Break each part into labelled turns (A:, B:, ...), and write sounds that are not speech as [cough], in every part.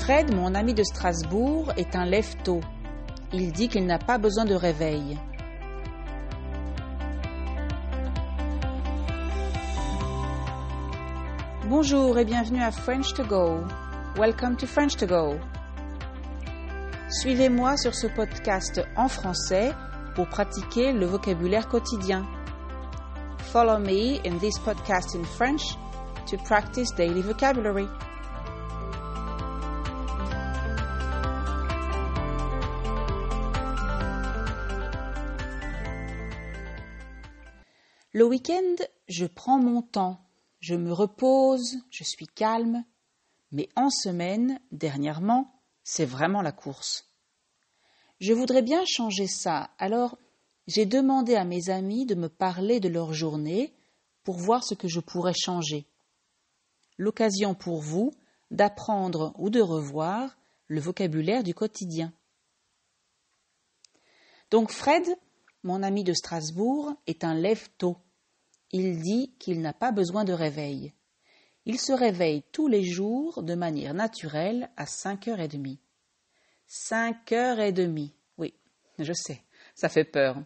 A: Fred, mon ami de Strasbourg, est un lève-tôt. Il dit qu'il n'a pas besoin de réveil. Bonjour et bienvenue à French to Go. Welcome to French to Go. Suivez-moi sur ce podcast en français pour pratiquer le vocabulaire quotidien. Follow me in this podcast in French to practice daily vocabulary. Le week-end, je prends mon temps, je me repose, je suis calme, mais en semaine, dernièrement, c'est vraiment la course. Je voudrais bien changer ça, alors j'ai demandé à mes amis de me parler de leur journée pour voir ce que je pourrais changer. L'occasion pour vous d'apprendre ou de revoir le vocabulaire du quotidien. Donc Fred, mon ami de Strasbourg, est un lève-tôt. Il dit qu'il n'a pas besoin de réveil. Il se réveille tous les jours de manière naturelle à cinq heures et demie. Cinq heures et demie. Oui, je sais, ça fait peur.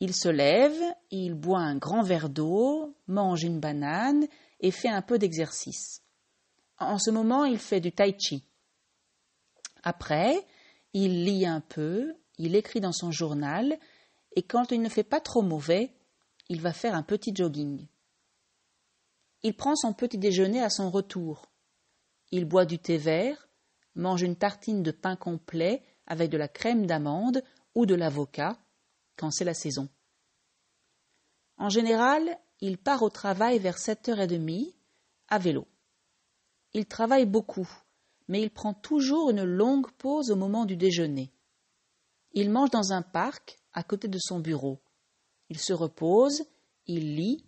A: Il se lève, il boit un grand verre d'eau, mange une banane et fait un peu d'exercice. En ce moment, il fait du tai chi. Après, il lit un peu, il écrit dans son journal, et quand il ne fait pas trop mauvais, il va faire un petit jogging. Il prend son petit déjeuner à son retour. Il boit du thé vert, mange une tartine de pain complet avec de la crème d'amande ou de l'avocat, quand c'est la saison. En général, il part au travail vers sept heures et demie, à vélo. Il travaille beaucoup, mais il prend toujours une longue pause au moment du déjeuner. Il mange dans un parc à côté de son bureau. Il se repose, il lit,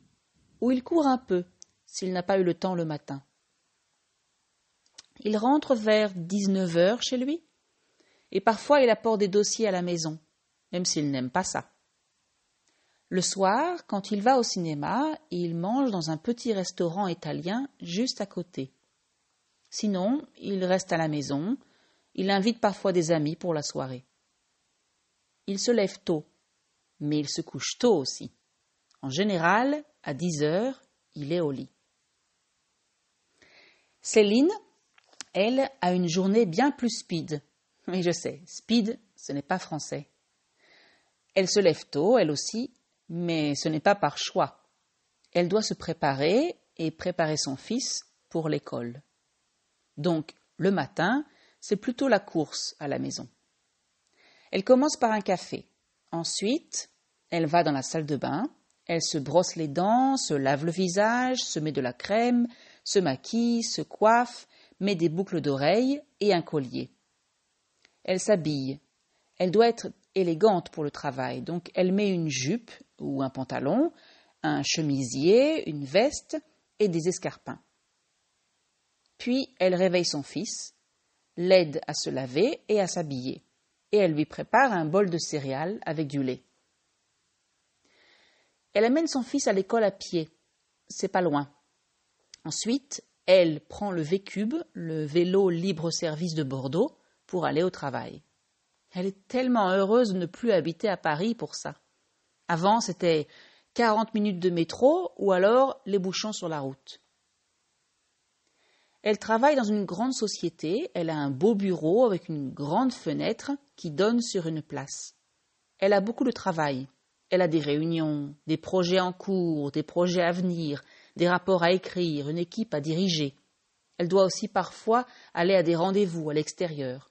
A: ou il court un peu s'il n'a pas eu le temps le matin. Il rentre vers dix-neuf heures chez lui, et parfois il apporte des dossiers à la maison, même s'il n'aime pas ça. Le soir, quand il va au cinéma, il mange dans un petit restaurant italien juste à côté. Sinon, il reste à la maison, il invite parfois des amis pour la soirée. Il se lève tôt, mais il se couche tôt aussi. En général, à dix heures, il est au lit. Céline, elle, a une journée bien plus speed. Oui, je sais, speed, ce n'est pas français. Elle se lève tôt, elle aussi, mais ce n'est pas par choix. Elle doit se préparer et préparer son fils pour l'école. Donc, le matin, c'est plutôt la course à la maison. Elle commence par un café. Ensuite, elle va dans la salle de bain, elle se brosse les dents, se lave le visage, se met de la crème, se maquille, se coiffe, met des boucles d'oreilles et un collier. Elle s'habille. Elle doit être élégante pour le travail, donc elle met une jupe ou un pantalon, un chemisier, une veste et des escarpins. Puis elle réveille son fils, l'aide à se laver et à s'habiller et elle lui prépare un bol de céréales avec du lait. Elle amène son fils à l'école à pied. C'est pas loin. Ensuite, elle prend le V-Cube, le vélo libre-service de Bordeaux, pour aller au travail. Elle est tellement heureuse de ne plus habiter à Paris pour ça. Avant, c'était quarante minutes de métro ou alors les bouchons sur la route. Elle travaille dans une grande société, elle a un beau bureau avec une grande fenêtre qui donne sur une place. Elle a beaucoup de travail. Elle a des réunions, des projets en cours, des projets à venir, des rapports à écrire, une équipe à diriger. Elle doit aussi parfois aller à des rendez-vous à l'extérieur.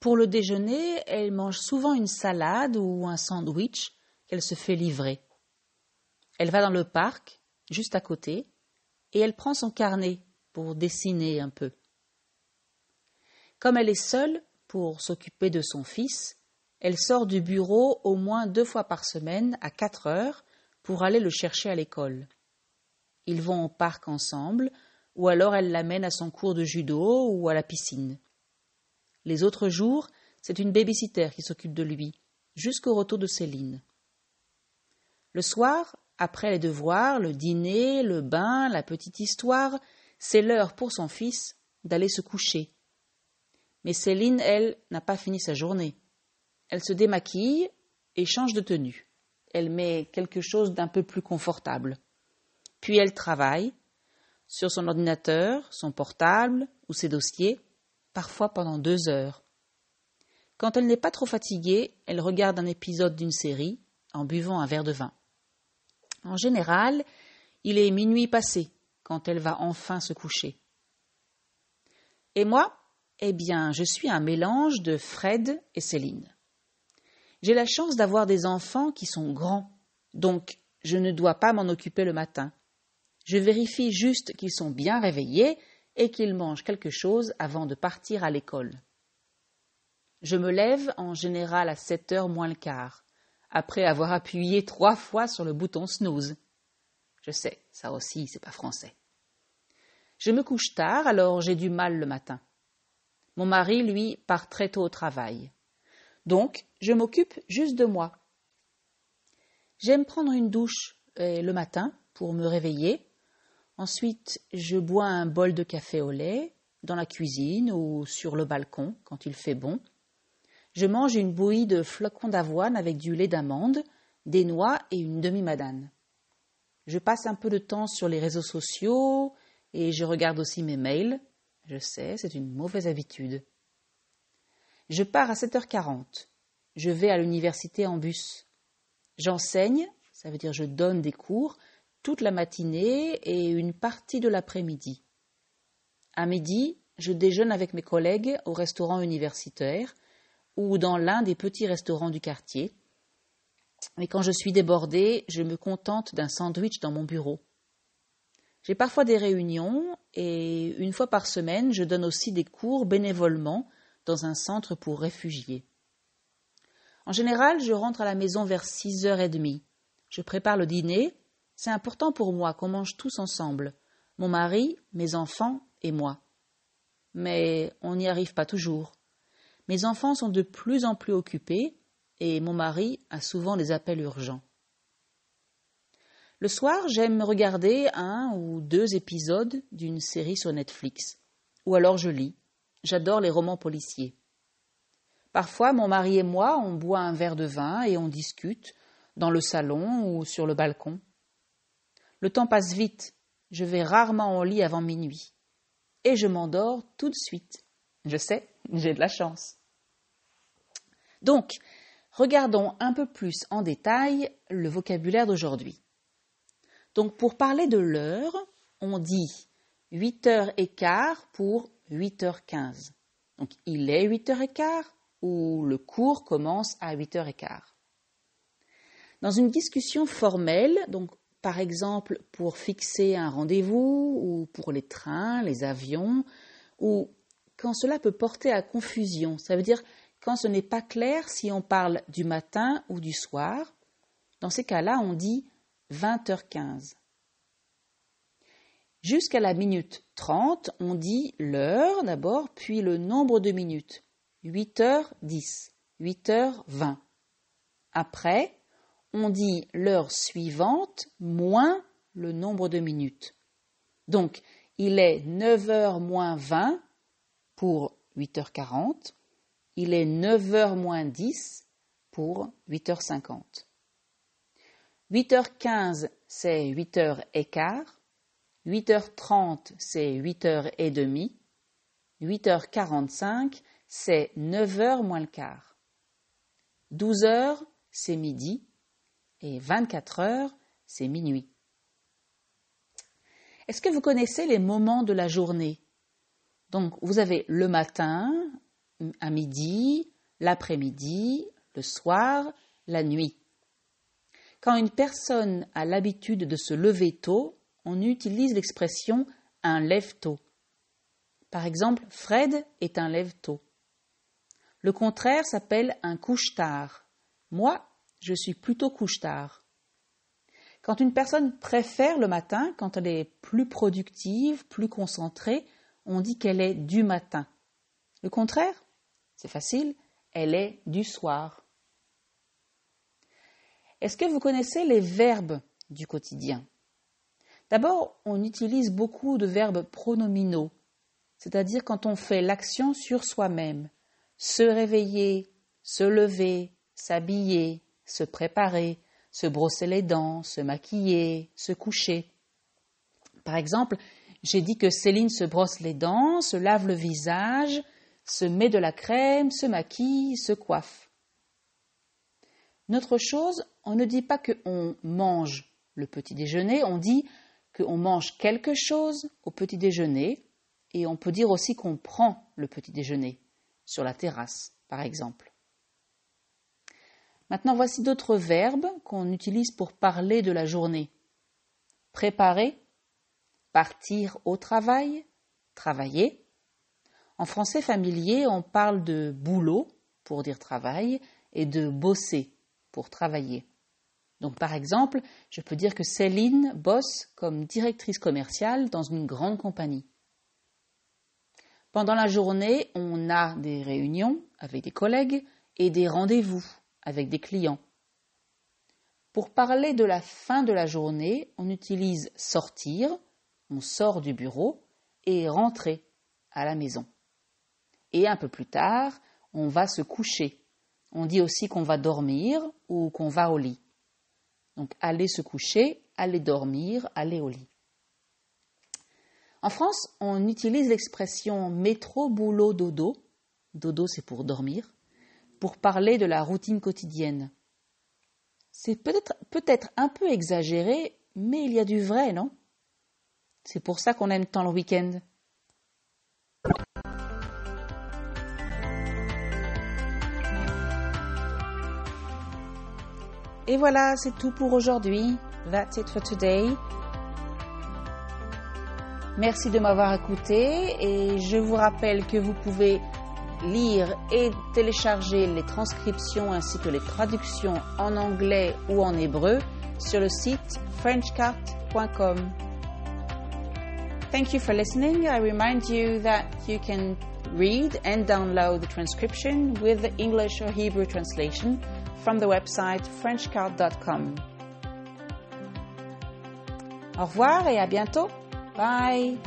A: Pour le déjeuner, elle mange souvent une salade ou un sandwich qu'elle se fait livrer. Elle va dans le parc, juste à côté, et elle prend son carnet pour dessiner un peu. Comme elle est seule pour s'occuper de son fils, elle sort du bureau au moins deux fois par semaine à quatre heures pour aller le chercher à l'école. Ils vont au parc ensemble, ou alors elle l'amène à son cours de judo ou à la piscine. Les autres jours, c'est une babysitter qui s'occupe de lui, jusqu'au retour de Céline. Le soir, après les devoirs, le dîner, le bain, la petite histoire, c'est l'heure pour son fils d'aller se coucher. Mais Céline, elle, n'a pas fini sa journée. Elle se démaquille et change de tenue. Elle met quelque chose d'un peu plus confortable. Puis elle travaille sur son ordinateur, son portable ou ses dossiers, parfois pendant deux heures. Quand elle n'est pas trop fatiguée, elle regarde un épisode d'une série en buvant un verre de vin. En général, il est minuit passé quand elle va enfin se coucher. Et moi, eh bien, je suis un mélange de Fred et Céline. J'ai la chance d'avoir des enfants qui sont grands, donc je ne dois pas m'en occuper le matin. Je vérifie juste qu'ils sont bien réveillés et qu'ils mangent quelque chose avant de partir à l'école. Je me lève en général à sept heures moins le quart, après avoir appuyé trois fois sur le bouton snooze. Je sais, ça aussi, c'est pas français. Je me couche tard, alors j'ai du mal le matin. Mon mari, lui, part très tôt au travail. Donc, je m'occupe juste de moi. J'aime prendre une douche euh, le matin pour me réveiller. Ensuite, je bois un bol de café au lait dans la cuisine ou sur le balcon quand il fait bon. Je mange une bouillie de flocons d'avoine avec du lait d'amande, des noix et une demi-madane. Je passe un peu de temps sur les réseaux sociaux et je regarde aussi mes mails. Je sais, c'est une mauvaise habitude. Je pars à 7h40. Je vais à l'université en bus. J'enseigne, ça veut dire je donne des cours, toute la matinée et une partie de l'après-midi. À midi, je déjeune avec mes collègues au restaurant universitaire ou dans l'un des petits restaurants du quartier. Mais quand je suis débordée, je me contente d'un sandwich dans mon bureau. J'ai parfois des réunions et une fois par semaine, je donne aussi des cours bénévolement dans un centre pour réfugiés. En général, je rentre à la maison vers six heures et demie. Je prépare le dîner. C'est important pour moi qu'on mange tous ensemble. Mon mari, mes enfants et moi. Mais on n'y arrive pas toujours. Mes enfants sont de plus en plus occupés et mon mari a souvent des appels urgents. Le soir, j'aime regarder un ou deux épisodes d'une série sur Netflix. Ou alors je lis. J'adore les romans policiers. Parfois, mon mari et moi, on boit un verre de vin et on discute dans le salon ou sur le balcon. Le temps passe vite. Je vais rarement au lit avant minuit. Et je m'endors tout de suite. Je sais, [laughs] j'ai de la chance. Donc, regardons un peu plus en détail le vocabulaire d'aujourd'hui. Donc, pour parler de l'heure, on dit 8 heures et quart pour 8h15. Donc il est 8h15 ou le cours commence à 8h15. Dans une discussion formelle, donc par exemple pour fixer un rendez-vous ou pour les trains, les avions, ou quand cela peut porter à confusion, ça veut dire quand ce n'est pas clair si on parle du matin ou du soir, dans ces cas-là, on dit 20h15. Jusqu'à la minute 30, on dit l'heure d'abord, puis le nombre de minutes. 8h10, 8h20. Après, on dit l'heure suivante moins le nombre de minutes. Donc, il est 9h moins 20 pour 8h40. Il est 9h moins 10 pour 8h50. 8h15, c'est 8h15. 8h30, c'est 8h30. 8h45, c'est 9h moins le quart. 12h, c'est midi. Et 24h, c'est minuit. Est-ce que vous connaissez les moments de la journée? Donc, vous avez le matin, à midi, l'après-midi, le soir, la nuit. Quand une personne a l'habitude de se lever tôt, on utilise l'expression un lève-tôt. Par exemple, Fred est un lève-tôt. Le contraire s'appelle un couche-tard. Moi, je suis plutôt couche-tard. Quand une personne préfère le matin, quand elle est plus productive, plus concentrée, on dit qu'elle est du matin. Le contraire, c'est facile, elle est du soir. Est-ce que vous connaissez les verbes du quotidien? D'abord, on utilise beaucoup de verbes pronominaux. c'est-à-dire quand on fait l'action sur soi-même. Se réveiller, se lever, s'habiller, se préparer, se brosser les dents, se maquiller, se coucher. Par exemple, j'ai dit que Céline se brosse les dents, se lave le visage, se met de la crème, se maquille, se coiffe. Notre chose, on ne dit pas qu'on mange le petit déjeuner, on dit qu'on mange quelque chose au petit déjeuner, et on peut dire aussi qu'on prend le petit déjeuner, sur la terrasse, par exemple. Maintenant, voici d'autres verbes qu'on utilise pour parler de la journée. Préparer, partir au travail, travailler. En français familier, on parle de boulot pour dire travail et de bosser pour travailler. Donc par exemple, je peux dire que Céline bosse comme directrice commerciale dans une grande compagnie. Pendant la journée, on a des réunions avec des collègues et des rendez-vous avec des clients. Pour parler de la fin de la journée, on utilise sortir, on sort du bureau, et rentrer à la maison. Et un peu plus tard, on va se coucher. On dit aussi qu'on va dormir ou qu'on va au lit. Donc aller se coucher, aller dormir, aller au lit. En France, on utilise l'expression métro, boulot, dodo. Dodo, c'est pour dormir, pour parler de la routine quotidienne. C'est peut-être peut un peu exagéré, mais il y a du vrai, non? C'est pour ça qu'on aime tant le week-end. Et voilà, c'est tout pour aujourd'hui. That's it for today. Merci de m'avoir écouté et je vous rappelle que vous pouvez lire et télécharger les transcriptions ainsi que les traductions en anglais ou en hébreu sur le site frenchcart.com. Thank you for listening. I remind you that you can read and download the transcription with the English or Hebrew translation from the website frenchcart.com. Au revoir et à bientôt. Bye.